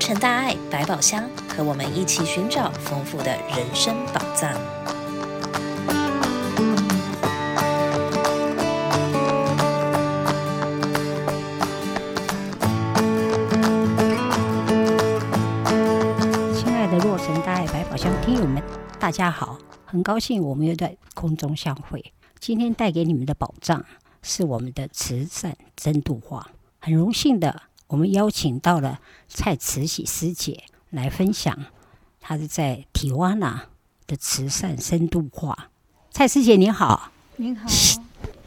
成大爱百宝箱，和我们一起寻找丰富的人生宝藏。亲爱的洛城大爱百宝箱听友们，大家好，很高兴我们又在空中相会。今天带给你们的宝藏是我们的慈善真度画，很荣幸的。我们邀请到了蔡慈禧师姐来分享，她是在提瓦纳的慈善深度化。蔡师姐您好，您好，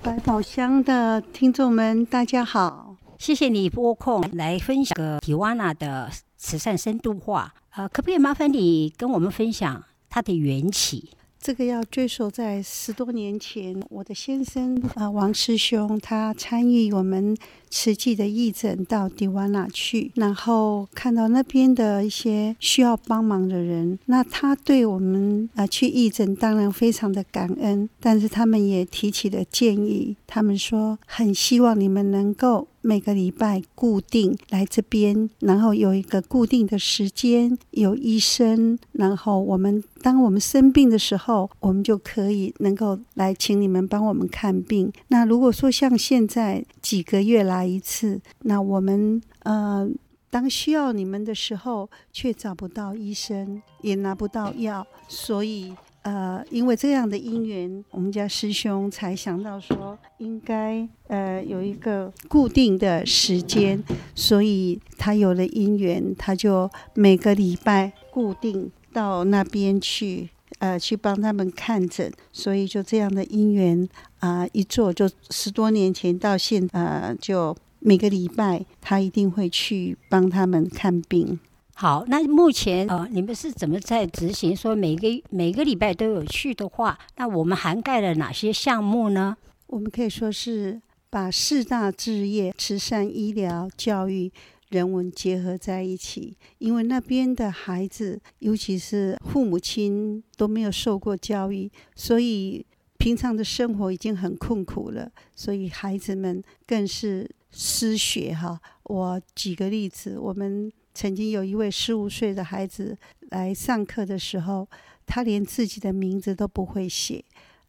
百宝箱的听众们大家好，谢谢你拨空来分享个提瓦纳的慈善深度化。呃，可不可以麻烦你跟我们分享它的缘起？这个要追溯在十多年前，我的先生啊、呃，王师兄，他参与我们慈济的义诊到迪瓦纳去，然后看到那边的一些需要帮忙的人，那他对我们啊、去义诊当然非常的感恩，但是他们也提起了建议，他们说很希望你们能够。每个礼拜固定来这边，然后有一个固定的时间，有医生，然后我们当我们生病的时候，我们就可以能够来请你们帮我们看病。那如果说像现在几个月来一次，那我们呃当需要你们的时候，却找不到医生，也拿不到药，所以。呃，因为这样的因缘，我们家师兄才想到说，应该呃有一个固定的时间，所以他有了因缘，他就每个礼拜固定到那边去，呃，去帮他们看诊，所以就这样的因缘啊、呃，一做就十多年前到现在，呃，就每个礼拜他一定会去帮他们看病。好，那目前呃，你们是怎么在执行？说每个每个礼拜都有去的话，那我们涵盖了哪些项目呢？我们可以说是把四大置业——慈善、医疗、教育、人文结合在一起。因为那边的孩子，尤其是父母亲都没有受过教育，所以平常的生活已经很困苦了，所以孩子们更是失学哈。我举个例子，我们。曾经有一位十五岁的孩子来上课的时候，他连自己的名字都不会写，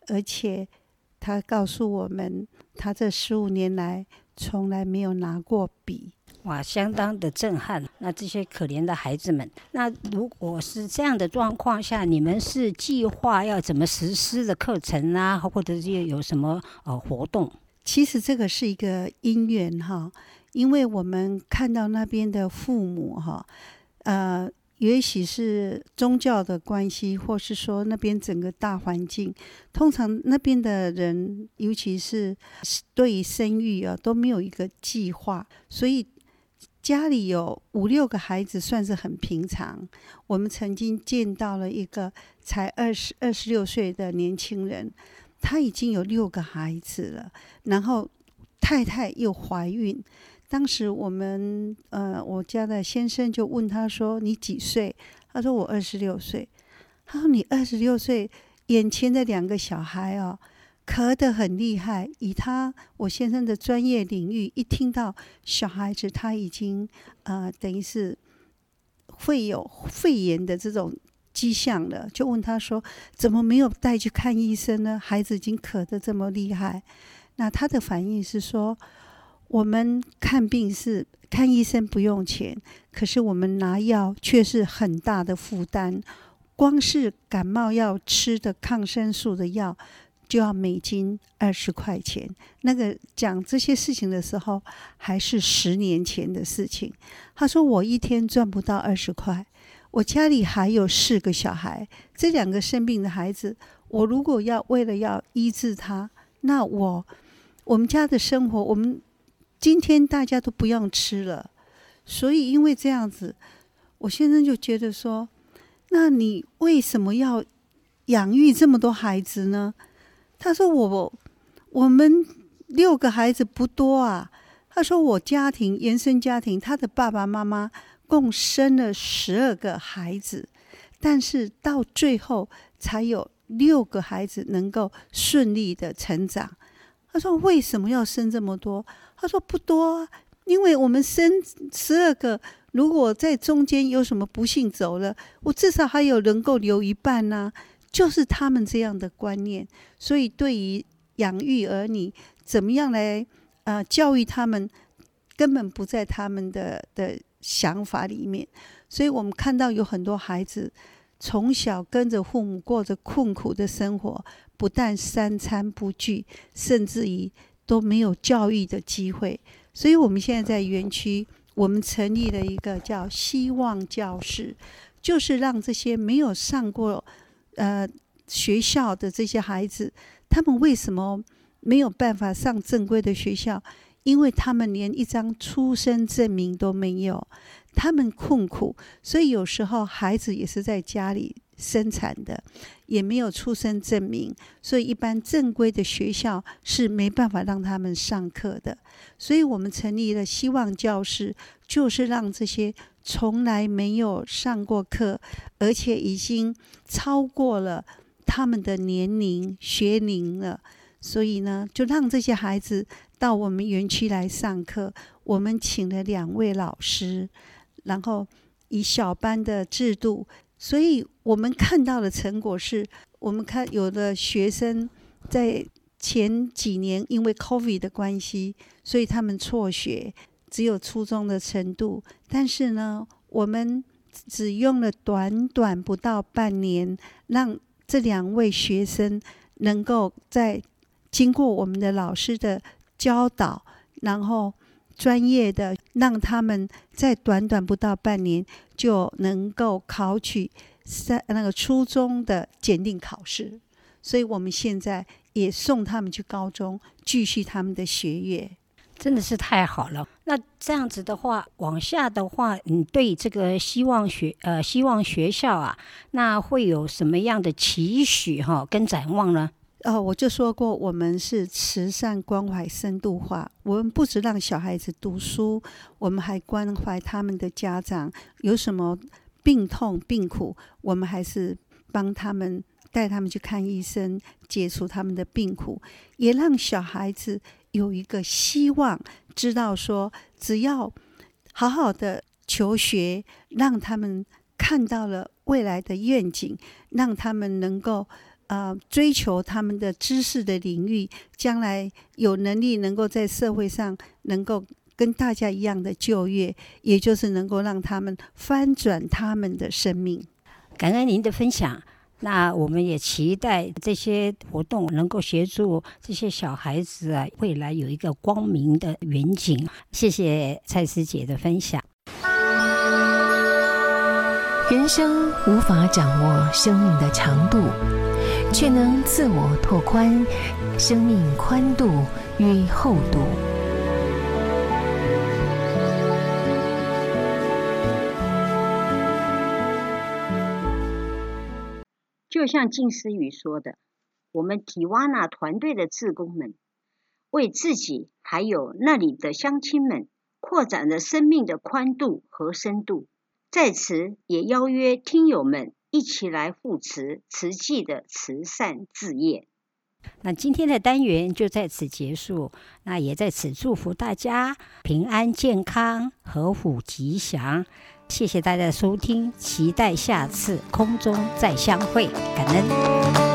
而且他告诉我们，他这十五年来从来没有拿过笔。哇，相当的震撼！那这些可怜的孩子们，那如果是这样的状况下，你们是计划要怎么实施的课程啊，或者是有什么呃活动？其实这个是一个因缘哈。因为我们看到那边的父母哈，呃，也许是宗教的关系，或是说那边整个大环境，通常那边的人，尤其是对于生育啊，都没有一个计划，所以家里有五六个孩子算是很平常。我们曾经见到了一个才二十二十六岁的年轻人，他已经有六个孩子了，然后太太又怀孕。当时我们呃，我家的先生就问他说：“你几岁？”他说：“我二十六岁。”他说：“你二十六岁，眼前的两个小孩哦，咳得很厉害。以他我先生的专业领域，一听到小孩子他已经呃，等于是会有肺炎的这种迹象了，就问他说：怎么没有带去看医生呢？孩子已经咳得这么厉害。那他的反应是说。”我们看病是看医生不用钱，可是我们拿药却是很大的负担。光是感冒药吃的抗生素的药就要美金二十块钱。那个讲这些事情的时候，还是十年前的事情。他说：“我一天赚不到二十块，我家里还有四个小孩，这两个生病的孩子，我如果要为了要医治他，那我我们家的生活我们。”今天大家都不用吃了，所以因为这样子，我先生就觉得说：“那你为什么要养育这么多孩子呢？”他说：“我我们六个孩子不多啊。”他说：“我家庭原生家庭，他的爸爸妈妈共生了十二个孩子，但是到最后才有六个孩子能够顺利的成长。”他说：“为什么要生这么多？”他说：“不多，因为我们生十二个，如果在中间有什么不幸走了，我至少还有能够留一半呢、就是他们这样的观念，所以对于养育儿女，怎么样来呃教育他们，根本不在他们的的想法里面。所以我们看到有很多孩子从小跟着父母过着困苦的生活，不但三餐不继，甚至于都没有教育的机会。所以我们现在在园区，我们成立了一个叫“希望教室”，就是让这些没有上过。呃，学校的这些孩子，他们为什么没有办法上正规的学校？因为他们连一张出生证明都没有，他们困苦，所以有时候孩子也是在家里生产的，也没有出生证明，所以一般正规的学校是没办法让他们上课的。所以我们成立了希望教室，就是让这些。从来没有上过课，而且已经超过了他们的年龄学龄了，所以呢，就让这些孩子到我们园区来上课。我们请了两位老师，然后以小班的制度，所以我们看到的成果是，我们看有的学生在前几年因为 COVID 的关系，所以他们辍学。只有初中的程度，但是呢，我们只用了短短不到半年，让这两位学生能够在经过我们的老师的教导，然后专业的让他们在短短不到半年就能够考取三那个初中的检定考试，所以我们现在也送他们去高中继续他们的学业。真的是太好了。那这样子的话，往下的话，你对这个希望学呃希望学校啊，那会有什么样的期许哈跟展望呢？哦，我就说过，我们是慈善关怀深度化。我们不只让小孩子读书，我们还关怀他们的家长有什么病痛病苦，我们还是帮他们带他们去看医生，解除他们的病苦，也让小孩子。有一个希望，知道说，只要好好的求学，让他们看到了未来的愿景，让他们能够呃追求他们的知识的领域，将来有能力能够在社会上能够跟大家一样的就业，也就是能够让他们翻转他们的生命。感恩您的分享。那我们也期待这些活动能够协助这些小孩子啊，未来有一个光明的远景。谢谢蔡师姐的分享。人生无法掌握生命的长度，却能自我拓宽生命宽度与厚度。就像静思雨说的，我们提瓦纳团队的志工们为自己还有那里的乡亲们扩展了生命的宽度和深度。在此，也邀约听友们一起来护持慈济的慈善事业。那今天的单元就在此结束，那也在此祝福大家平安健康、合府吉祥。谢谢大家的收听，期待下次空中再相会，感恩。